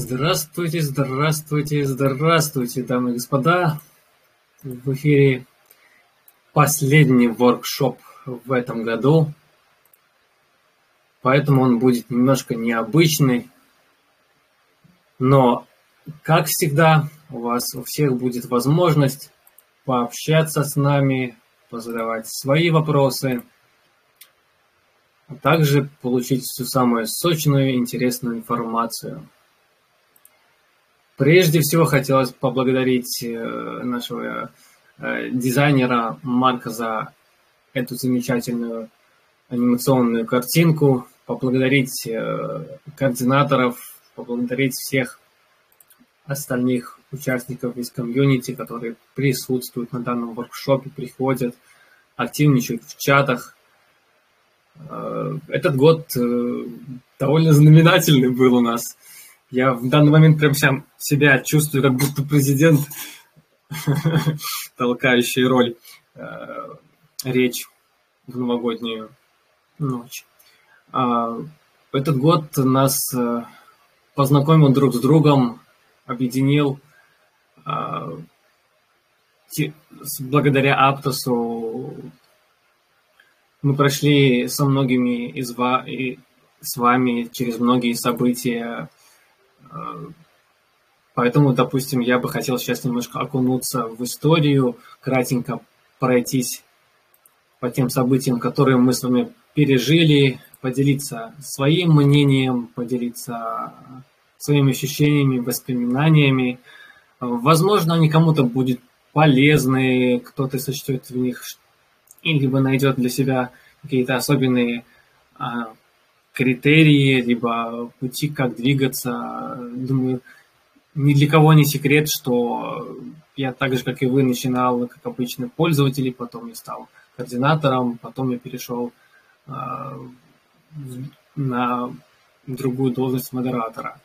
Здравствуйте, здравствуйте, здравствуйте, дамы и господа. В эфире последний воркшоп в этом году, поэтому он будет немножко необычный. Но, как всегда, у вас у всех будет возможность пообщаться с нами, позадавать свои вопросы, а также получить всю самую сочную и интересную информацию. Прежде всего хотелось поблагодарить э, нашего э, дизайнера Марка за эту замечательную анимационную картинку, поблагодарить э, координаторов, поблагодарить всех остальных участников из комьюнити, которые присутствуют на данном воркшопе, приходят, активничают в чатах. Этот год довольно знаменательный был у нас. Я в данный момент прям сам себя чувствую, как будто президент, толкающий роль, э, речь в новогоднюю ночь. А, этот год нас э, познакомил друг с другом, объединил а, благодаря Аптосу мы прошли со многими из вас, и с вами через многие события Поэтому, допустим, я бы хотел сейчас немножко окунуться в историю, кратенько пройтись по тем событиям, которые мы с вами пережили, поделиться своим мнением, поделиться своими ощущениями, воспоминаниями. Возможно, они кому-то будут полезны, кто-то сочтет в них или найдет для себя какие-то особенные а, критерии, либо пути, как двигаться. Думаю, ни для кого не секрет, что я так же, как и вы, начинал как обычный пользователь, потом я стал координатором, потом я перешел э, на другую должность модератора.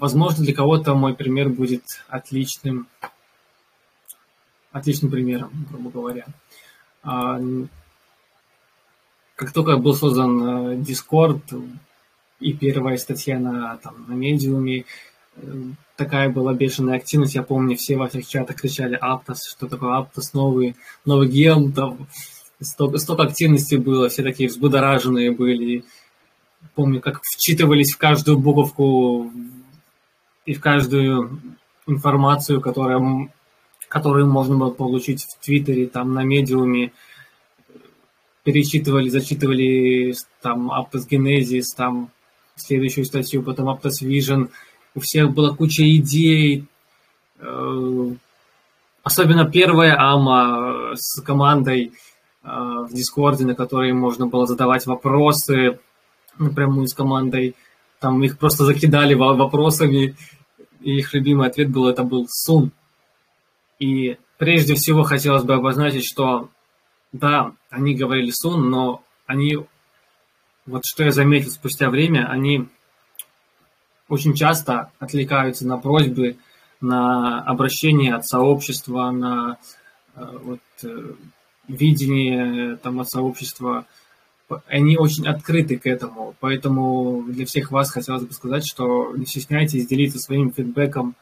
Возможно, для кого-то мой пример будет отличным, отличным примером, грубо говоря. Как только был создан э, Discord и первая статья на, там, на медиуме, э, такая была бешеная активность. Я помню, все во всех чатах кричали Аптос, что такое Аптос, новый, новый гем, там столько, столько активности было, все такие взбудораженные были. Помню, как вчитывались в каждую буковку и в каждую информацию, которая, которую можно было получить в Твиттере, там, на медиуме перечитывали, зачитывали там Aptos Genesis, там следующую статью, потом Aptos Vision. У всех была куча идей. Э, особенно первая АМА с командой э, в Дискорде, на которой можно было задавать вопросы напрямую с командой. Там их просто закидали вопросами, и их любимый ответ был, это был Сун. И прежде всего хотелось бы обозначить, что да, они говорили сон, но они, вот что я заметил спустя время, они очень часто отвлекаются на просьбы, на обращение от сообщества, на э, вот, э, видение там, от сообщества. Они очень открыты к этому, поэтому для всех вас хотелось бы сказать, что не стесняйтесь делиться своим фидбэком,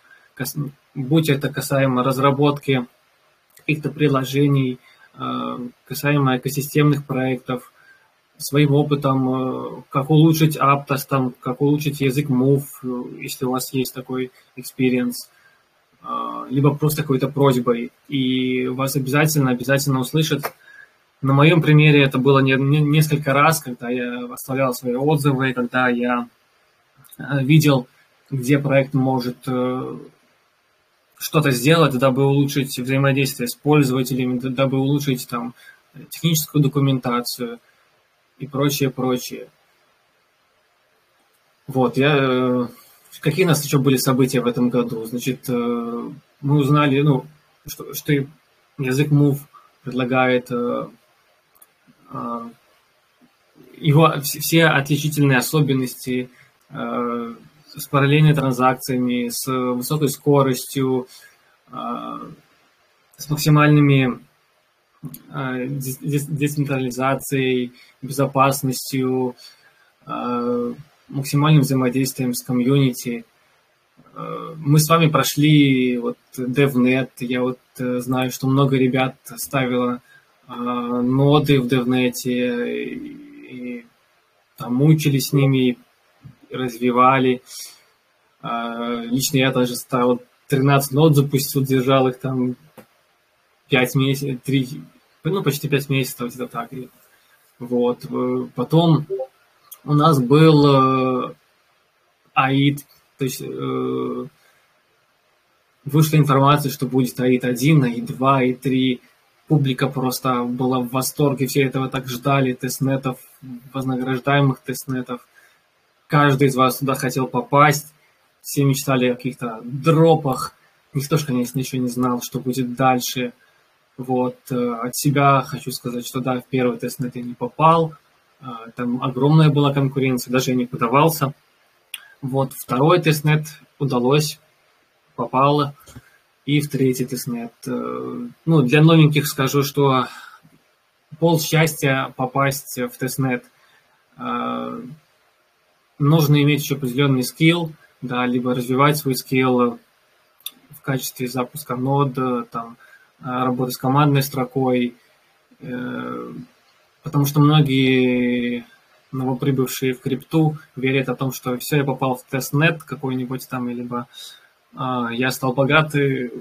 будь это касаемо разработки каких-то приложений, Э, касаемо экосистемных проектов, своим опытом, э, как улучшить Aptos, там, как улучшить язык Move, э, если у вас есть такой experience, либо просто какой-то просьбой, и вас обязательно, обязательно услышат. На моем примере это было не, не, несколько раз, когда я оставлял свои отзывы, когда я видел, где проект может что-то сделать, дабы улучшить взаимодействие с пользователями, дабы улучшить там техническую документацию и прочее, прочее. Вот, я... Э, какие у нас еще были события в этом году? Значит, э, мы узнали, ну, что, что язык Move предлагает э, его все отличительные особенности с параллельными транзакциями, с высокой скоростью, а, с максимальными а, децентрализацией, безопасностью, а, максимальным взаимодействием с комьюнити. Мы с вами прошли вот DevNet, я вот э, знаю, что много ребят ставило ноды в DevNet и, и там мучились с ними, развивали. Лично я даже ставил 13 нод запустил, держал их там 5 месяцев, 3, ну, почти 5 месяцев, где-то так. Вот. Потом у нас был э, АИД, то есть э, вышла информация, что будет АИД 1, АИД 2, АИД 3. Публика просто была в восторге, все этого так ждали, тестнетов, вознаграждаемых тестнетов. Каждый из вас туда хотел попасть. Все мечтали о каких-то дропах. Никто же, конечно, еще не знал, что будет дальше. Вот, э, от себя хочу сказать, что да, в первый тестнет я не попал, а, там огромная была конкуренция, даже я не подавался. Вот, второй тестнет удалось, попало, и в третий тестнет. Э, ну, для новеньких скажу, что пол счастья попасть в тестнет. Э, нужно иметь еще определенный скилл, да, либо развивать свой скилл в качестве запуска нод, там, а, работы с командной строкой, э, потому что многие новоприбывшие в крипту верят о том, что все, я попал в тестнет какой-нибудь там, либо а, я стал богатый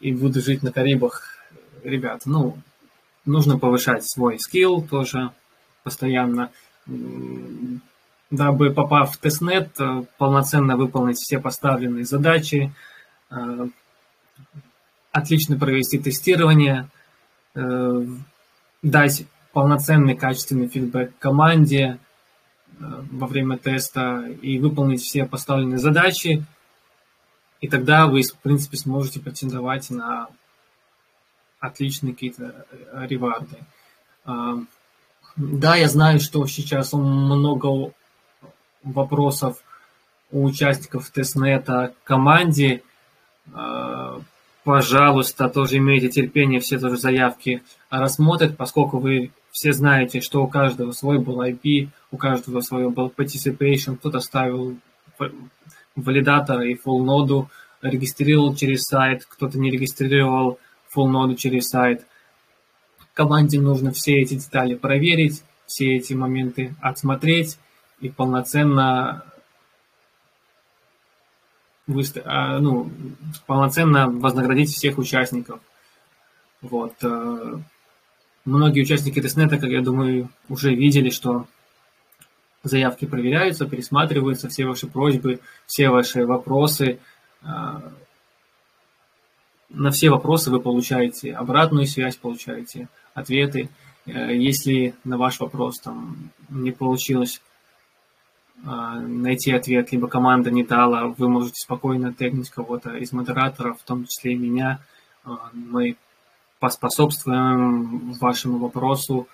и буду жить на Карибах. Ребят, ну, нужно повышать свой скилл тоже постоянно, дабы, попав в тестнет, э, полноценно выполнить все поставленные задачи, э, отлично провести тестирование, э, дать полноценный качественный фидбэк команде во время теста и выполнить все поставленные задачи, и тогда вы, в принципе, сможете претендовать на отличные какие-то реварды. Да, я знаю, что сейчас много вопросов у участников тестнета команде, пожалуйста, тоже имейте терпение, все тоже заявки рассмотрят, поскольку вы все знаете, что у каждого свой был IP, у каждого свой был participation, кто-то ставил валидатор и full ноду, регистрировал через сайт, кто-то не регистрировал full ноду через сайт. Команде нужно все эти детали проверить, все эти моменты отсмотреть и полноценно а, ну, полноценно вознаградить всех участников. Вот. Э, многие участники тестнета, как я думаю, уже видели, что заявки проверяются, пересматриваются, все ваши просьбы, все ваши вопросы. Э, на все вопросы вы получаете обратную связь, получаете ответы. Э, если на ваш вопрос там не получилось найти ответ, либо команда не дала, вы можете спокойно тегнуть кого-то из модераторов, в том числе и меня. А, мы поспособствуем вашему вопросу,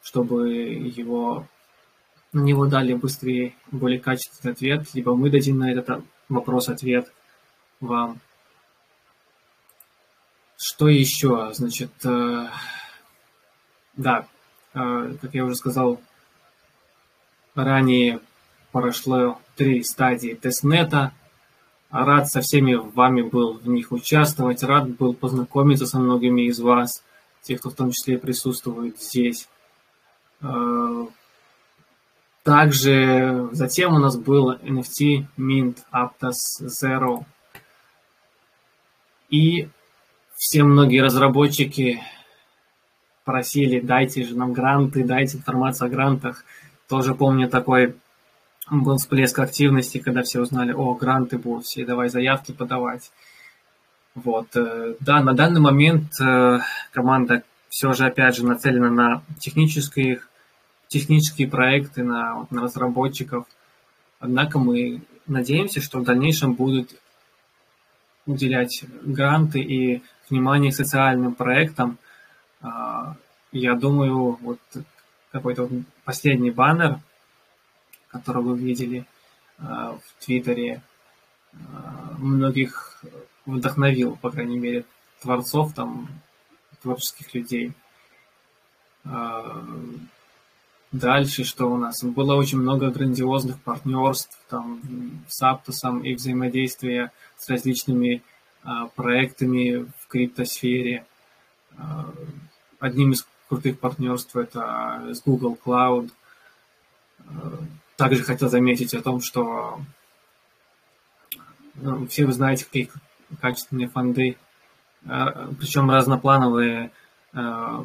чтобы его, на него дали быстрее, более качественный ответ, либо мы дадим на этот вопрос ответ вам. Что еще? Значит, э, да, э, как я уже сказал ранее, прошло три стадии тестнета. Рад со всеми вами был в них участвовать, рад был познакомиться со многими из вас, тех, кто в том числе присутствует здесь. Э, также затем у нас был NFT Mint Aptos Zero. И все многие разработчики просили, дайте же нам гранты, дайте информацию о грантах. Тоже помню такой был всплеск активности, когда все узнали, о, гранты будут, все давай заявки подавать. Вот, э, да, на данный момент э, команда все же, опять же, нацелена на технические, технические проекты, на, на разработчиков. Однако мы надеемся, что в дальнейшем будут уделять гранты и внимание социальным проектам. А, я думаю, вот какой-то последний баннер – который вы видели э, в Твиттере, э, многих вдохновил, по крайней мере, творцов, там, творческих людей. Э, Дальше что у нас? Было очень много грандиозных партнерств там, с Аптосом и взаимодействия с различными а, проектами в криптосфере. А, одним из крутых партнерств это с Google Cloud. А, также хотел заметить о том, что ну, все вы знаете, какие качественные фонды, а, причем разноплановые а,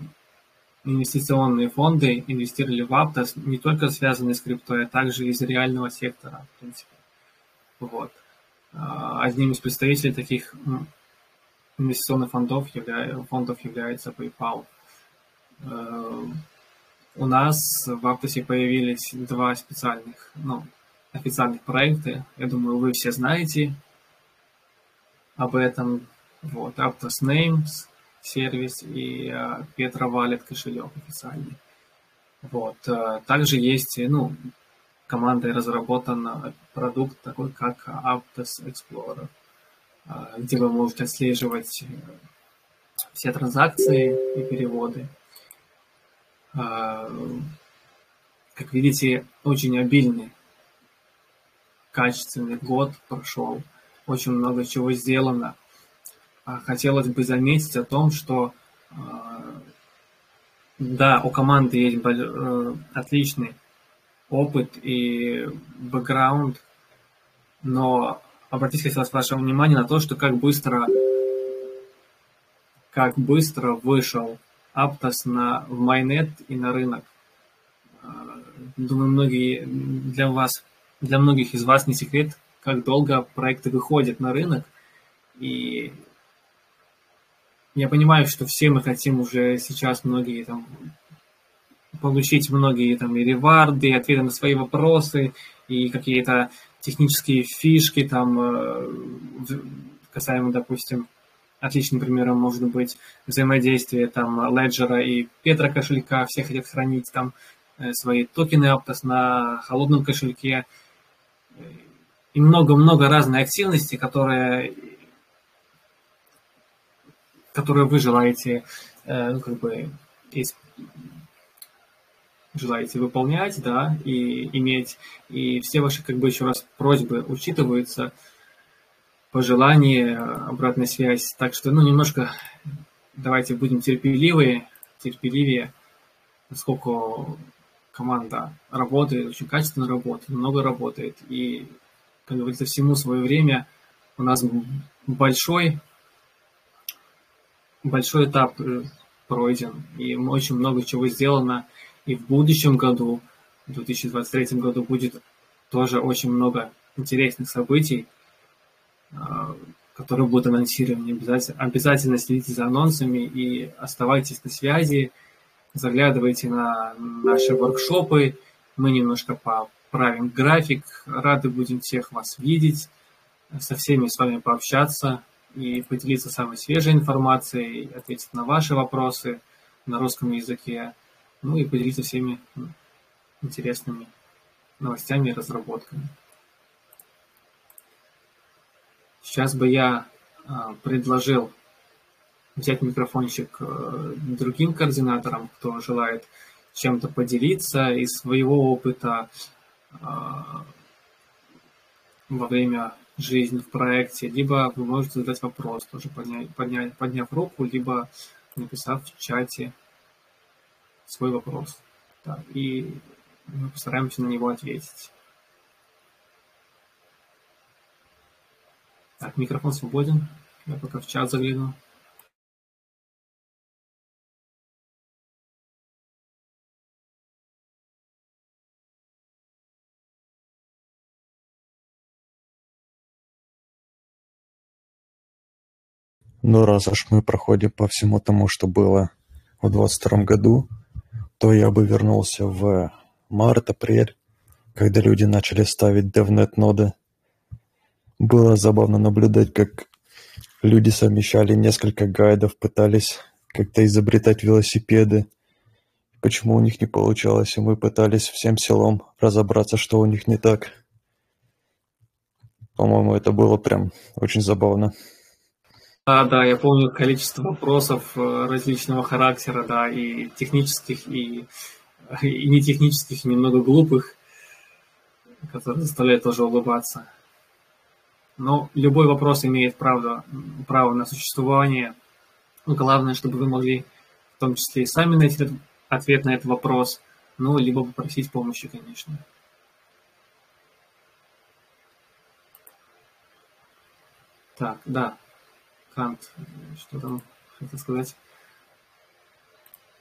инвестиционные фонды инвестировали в Aptos не только связанные с криптой, а также из реального сектора, в принципе. Вот. Одним из представителей таких инвестиционных фондов, явля... фондов является PayPal. У нас в Aptos появились два специальных, ну, официальных проекта. Я думаю, вы все знаете об этом. Вот, Aptos Names сервис и Petra Wallet кошелек официальный. Вот. Uh, также есть, ну, командой разработан продукт такой, как Aptos Explorer, uh, где вы можете отслеживать все транзакции и переводы. Как видите, очень обильный, качественный год прошел, очень много чего сделано – а, хотелось бы заметить о том, что а, да, у команды есть э, отличный опыт и бэкграунд, но обратите хотелось ваше внимание на то, что как быстро, как быстро вышел Aptos на, в Майнет и на рынок. А, думаю, многие для вас, для многих из вас не секрет, как долго проекты выходят на рынок, и я понимаю, что все мы хотим уже сейчас многие там получить многие там и реварды, и ответы на свои вопросы, и какие-то технические фишки там э, касаемо, допустим, отличным примером может быть взаимодействие там Леджера и Петра кошелька, все хотят хранить там э, свои токены Aptos на холодном кошельке, и много-много разной активности, которые которые вы желаете, э, ну, как бы, из, желаете выполнять, да, и иметь, и все ваши, как бы, еще раз, просьбы учитываются, пожелания, обратная связь, так что, ну, немножко давайте будем терпеливые, терпеливее, поскольку команда работает, очень качественно работает, много работает, и, как говорится, всему свое время. У нас большой большой этап э, пройден, и очень много чего сделано. И в будущем году, в 2023 году, будет тоже очень много интересных событий, которые будут анонсированы. Обязательно, обязательно следите за анонсами и оставайтесь на связи, заглядывайте на наши воркшопы. Мы немножко поправим график. Рады будем всех вас видеть, со всеми с вами пообщаться и поделиться самой свежей информацией, ответить на ваши вопросы на русском языке, ну и поделиться всеми интересными новостями и разработками. Сейчас бы я а, предложил взять микрофончик э, другим координаторам, кто желает чем-то поделиться из своего опыта а, во время жизнь в проекте, либо вы можете задать вопрос, тоже поднять, поднять, подняв руку, либо написав в чате свой вопрос. Да, и мы постараемся на него ответить. Так, микрофон свободен. Я пока в чат загляну. Но раз уж мы проходим по всему тому, что было в двадцать втором году, то я бы вернулся в март-апрель, когда люди начали ставить DevNet ноды. Было забавно наблюдать, как люди совмещали несколько гайдов, пытались как-то изобретать велосипеды. Почему у них не получалось, и мы пытались всем селом разобраться, что у них не так. По-моему, это было прям очень забавно. Да, да, я помню количество вопросов э, различного характера, да, и технических, и и не технических, и немного глупых, которые заставляют тоже улыбаться. Но любой вопрос имеет право, право на существование. Главное, чтобы вы могли в том числе и сами найти ответ на этот вопрос, ну, либо попросить помощи, конечно. Так, да, Кант, что там хотел сказать?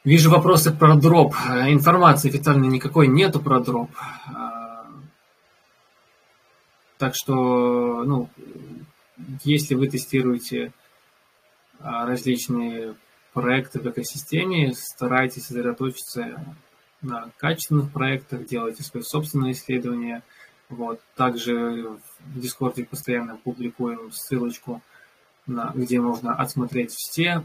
Вижу вопросы про дроп. Информации официальной никакой нету про дроп. А, так что, ну, если вы тестируете а, различные проекты в экосистеме, старайтесь сосредоточиться на качественных проектах, делайте свои собственные исследования. Вот. Также в Дискорде постоянно публикуем ссылочку, на, где можно отсмотреть все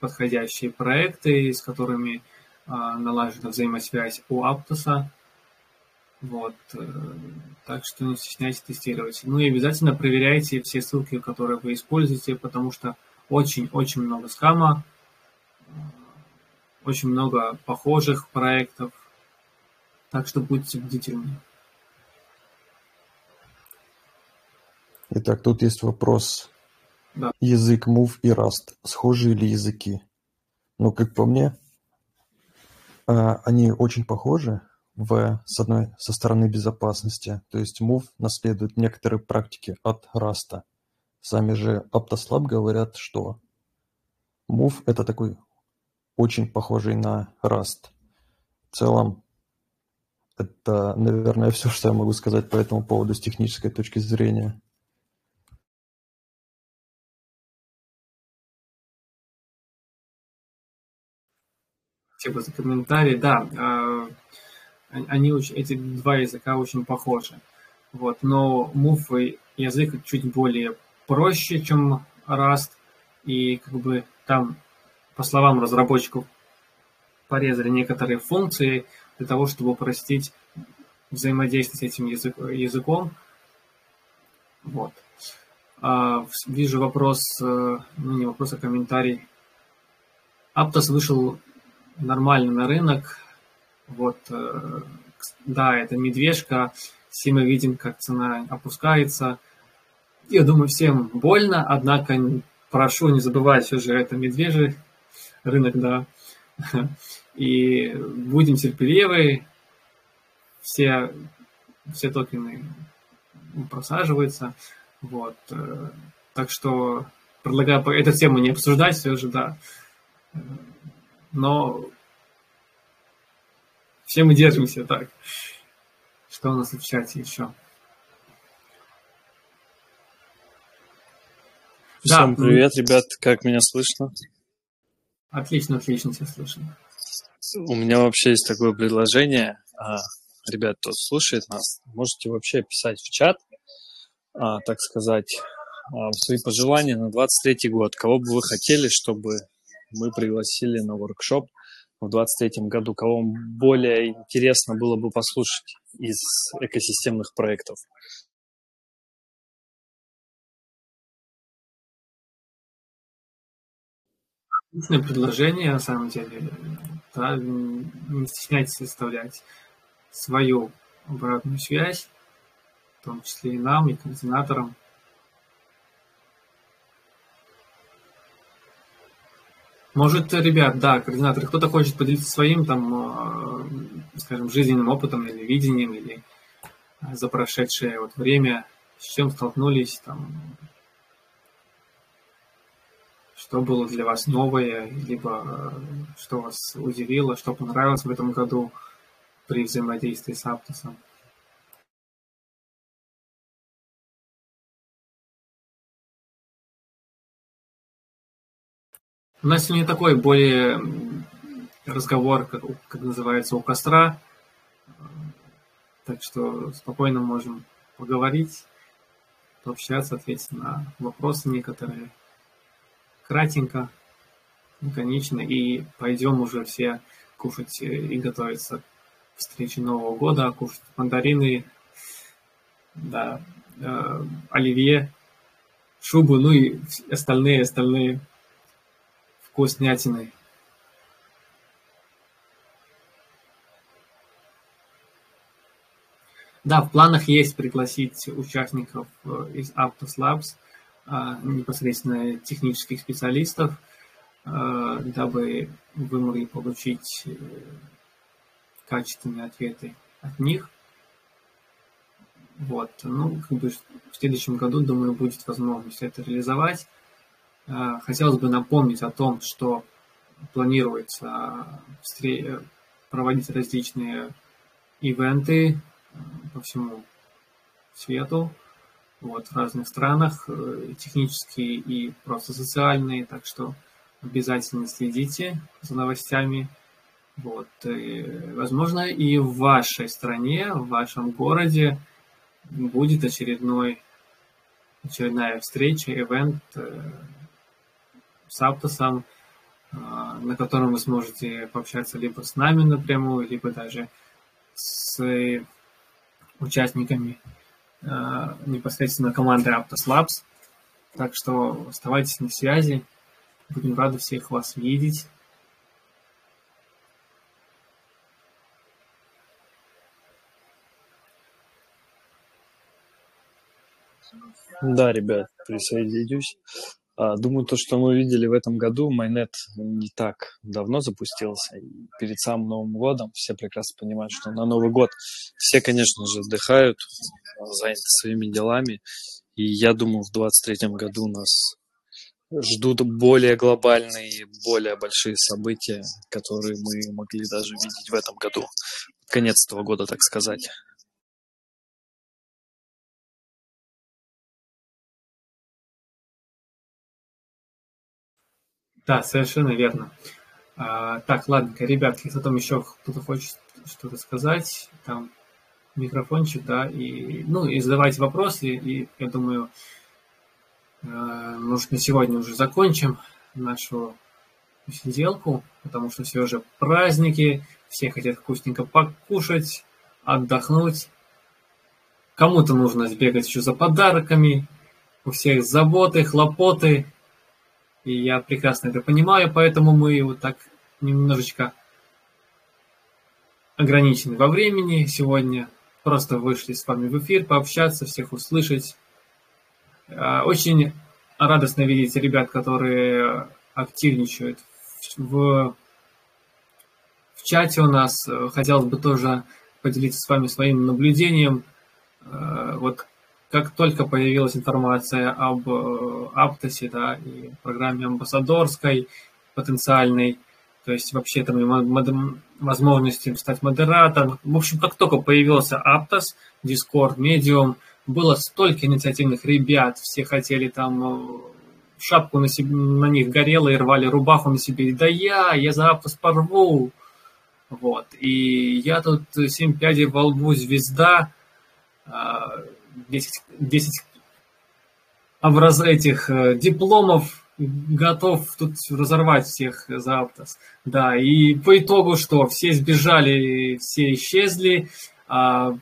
подходящие проекты, с которыми э, налажена взаимосвязь у Аптоса. Вот. Э, так что не стесняйтесь тестировать. Ну и обязательно проверяйте все ссылки, которые вы используете, потому что очень-очень много скама, очень много похожих проектов. Так что будьте бдительны. Итак, тут есть вопрос. Да. Язык Move и Rust. Схожие ли языки? Ну, как по мне, а, они очень похожи в, с одной, со стороны безопасности. То есть Move наследует некоторые практики от Rust. Сами же Aptoslab говорят, что Move – это такой очень похожий на Rust. В целом, это, наверное, все, что я могу сказать по этому поводу с технической точки зрения. Спасибо за комментарий. Да, а, они очень, эти два языка очень похожи. Вот, но Move язык чуть более проще, чем Rust, и как бы там, по словам разработчиков, порезали некоторые функции для того, чтобы упростить взаимодействие с этим язык, языком. Вот. А, вижу вопрос, э, ну не вопрос, а комментарий. Aptos вышел нормально на рынок. Вот, э, да, это медвежка. Все мы видим, как цена опускается. Я думаю, всем больно, однако прошу не забывать, все же это медвежий рынок, да. И будем терпеливы, все, все токены просаживаются, вот. Э, так что предлагаю эту тему не обсуждать все же, да. Но все мы держимся так. Что у нас в чате еще? Всем да. привет, ребят, как меня слышно? Отлично, отлично тебя слышно. У меня вообще есть такое предложение. А, ребят, кто слушает нас, можете вообще писать в чат, а, так сказать, а, свои пожелания на 23 год. Кого бы вы хотели, чтобы мы пригласили на воркшоп в 23 году, кого вам более интересно было бы послушать из экосистемных проектов. Отличное предложение, на самом деле. Да, не стесняйтесь составлять свою обратную связь, в том числе и нам, и координаторам. Может, ребят, да, координаторы, кто-то хочет поделиться своим, там, э, скажем, жизненным опытом или видением, или за прошедшее вот время, с чем столкнулись, там, что было для вас новое, либо э, что вас удивило, что понравилось в этом году при взаимодействии с Аптосом. У нас сегодня такой более разговор, как, как называется, у костра. Так что спокойно можем поговорить, пообщаться, ответить на вопросы некоторые кратенько, лаконично, и пойдем уже все кушать и готовиться к встрече Нового года, кушать мандарины, да, э, оливье, шубу, ну и остальные, остальные вкуснятиной Да, в планах есть пригласить участников э, из Автослабс, непосредственно технических специалистов, э, дабы вы могли получить э, качественные ответы от них. Вот. Ну, как бы в следующем году, думаю, будет возможность это реализовать. А, хотелось бы напомнить о том, что планируется проводить различные ивенты э, по всему свету, вот, в разных странах, э, технические и просто социальные, так что обязательно следите за новостями. Вот, и, возможно, и в вашей стране, в вашем городе будет очередной, очередная встреча, ивент э, с Аптосом, а, на котором вы сможете пообщаться либо с нами напрямую, либо даже с участниками а, непосредственно команды Aptos Labs. Так что оставайтесь на связи. Будем рады всех вас видеть. Да, ребят, присоединюсь. А, думаю, то, что мы видели в этом году, Майнет не так давно запустился. И перед самым Новым годом все прекрасно понимают, что на Новый год все, конечно же, отдыхают, заняты своими делами. И я думаю, в 2023 году нас ждут более глобальные, более большие события, которые мы могли даже видеть в этом году. Конец этого года, так сказать. Да, совершенно верно. А, так, ладненько, ребятки, если там еще кто-то хочет что-то сказать, там микрофончик, да, и, ну, и задавайте вопросы, и я думаю, э, может, на сегодня уже закончим нашу сделку, потому что все же праздники, все хотят вкусненько покушать, отдохнуть. Кому-то нужно сбегать еще за подарками, у всех заботы, хлопоты, и я прекрасно это понимаю, поэтому мы вот так немножечко ограничены во времени сегодня. Просто вышли с вами в эфир, пообщаться, всех услышать. А, очень радостно видеть ребят, которые активничают в, в чате у нас. Хотелось бы тоже поделиться с вами своим наблюдением. А, вот как только появилась информация об э, Аптосе, да, и программе амбассадорской потенциальной, то есть вообще там возможности стать модератором. В общем, как только появился Аптос, Discord, Medium, было столько инициативных ребят, все хотели там э, шапку на, себе, на них горела и рвали рубаху на себе. Да я, я за Аптос порву. Вот. И я тут семь пядей во лбу звезда, а, 10, 10 образ этих э, дипломов готов тут разорвать всех за Аптос. Да, и по итогу что? Все сбежали, все исчезли. А,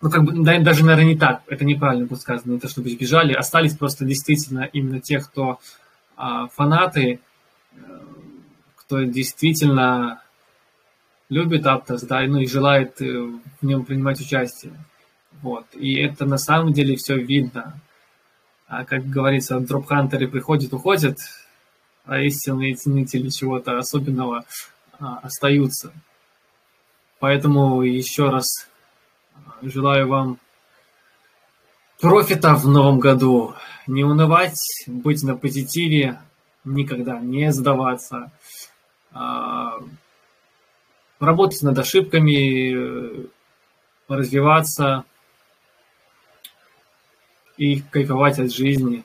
ну, как бы, да, даже, наверное, не так. Это неправильно будет сказано, не то, чтобы сбежали. Остались просто действительно именно те, кто а, фанаты, э, кто действительно любит Аптос, да, ну и желает э, в нем принимать участие. Вот. И это на самом деле все видно. А как говорится, дропхантеры приходят, уходят, а истинные ценители чего-то особенного а, остаются. Поэтому еще раз а, желаю вам профита в новом году. Не унывать, быть на позитиве, никогда не сдаваться. А, работать над ошибками, развиваться, и кайфовать от жизни.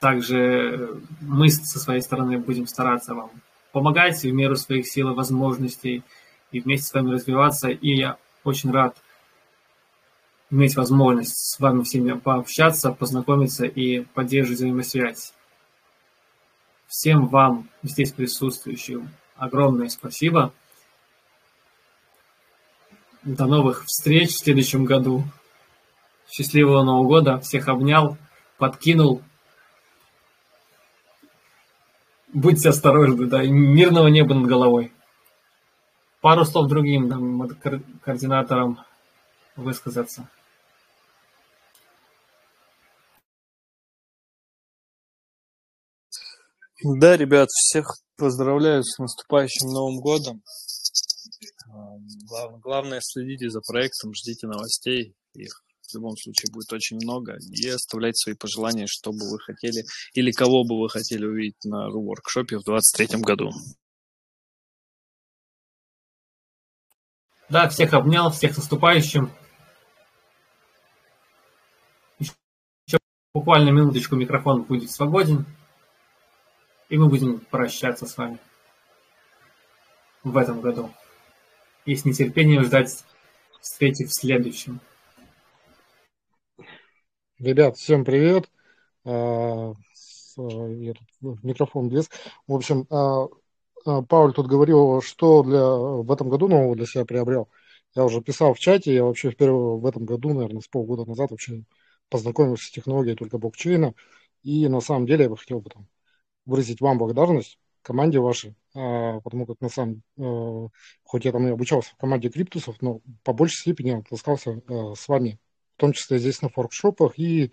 Также мы со своей стороны будем стараться вам помогать в меру своих сил и возможностей и вместе с вами развиваться. И я очень рад иметь возможность с вами всеми пообщаться, познакомиться и поддерживать взаимосвязь. Всем вам, здесь присутствующим, огромное спасибо. До новых встреч в следующем году. Счастливого Нового года. Всех обнял, подкинул. Будьте осторожны, да, и мирного неба над головой. Пару слов другим там, координаторам высказаться. Да, ребят, всех поздравляю с наступающим Новым годом. Главное, следите за проектом, ждите новостей. Их в любом случае будет очень много. И оставляйте свои пожелания, что бы вы хотели или кого бы вы хотели увидеть на воркшопе в 2023 году. Да, всех обнял, всех с наступающим. Еще буквально минуточку микрофон будет свободен. И мы будем прощаться с вами в этом году. И с нетерпением ждать встречи в следующем. Ребят, всем привет. А, ну, микрофон без. В общем, а, а, Пауль тут говорил, что для, в этом году нового для себя приобрел. Я уже писал в чате, я вообще впервые в этом году, наверное, с полгода назад вообще познакомился с технологией только блокчейна. И на самом деле я бы хотел бы там выразить вам благодарность, команде вашей, потому как на самом, э, хоть я там и обучался в команде криптусов, но по большей степени я таскался э, с вами, том числе здесь на форкшопах и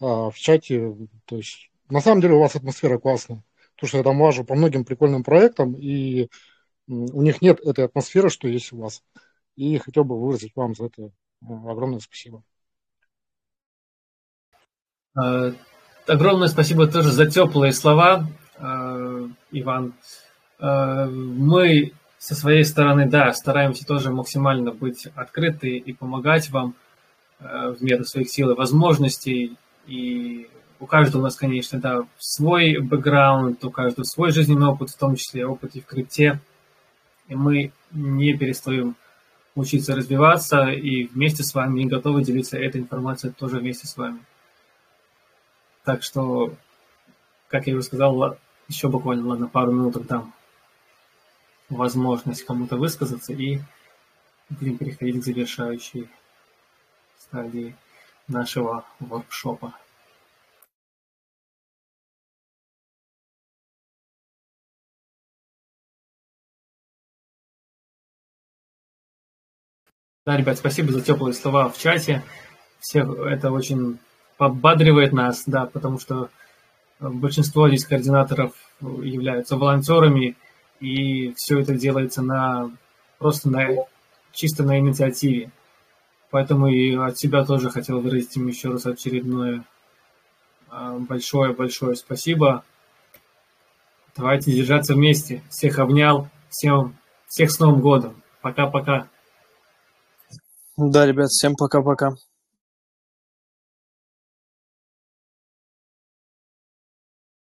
а, в чате. То есть на самом деле у вас атмосфера классная, потому что я там лажу по многим прикольным проектам, и у них нет этой атмосферы, что есть у вас. И хотел бы выразить вам за это э, огромное спасибо. Огромное спасибо тоже за теплые слова, э, Иван. Э, мы со своей стороны, да, стараемся тоже максимально быть открыты и помогать вам э, в меру своих сил и возможностей. И у каждого у нас, конечно, да, свой бэкграунд, у каждого свой жизненный опыт, в том числе опыт и в крипте. И мы не перестаем учиться развиваться и вместе с вами готовы делиться этой информацией тоже вместе с вами. Так что, как я уже сказал, еще буквально, ладно, пару минут дам возможность кому-то высказаться и будем переходить к завершающей стадии нашего воркшопа. Да, ребят, спасибо за теплые слова в чате. Всех это очень подбадривает нас, да, потому что большинство здесь координаторов являются волонтерами, и все это делается на просто на чисто на инициативе. Поэтому и от себя тоже хотел выразить им еще раз очередное большое-большое спасибо. Давайте держаться вместе. Всех обнял. Всем, всех с Новым годом. Пока-пока. Да, ребят, всем пока-пока.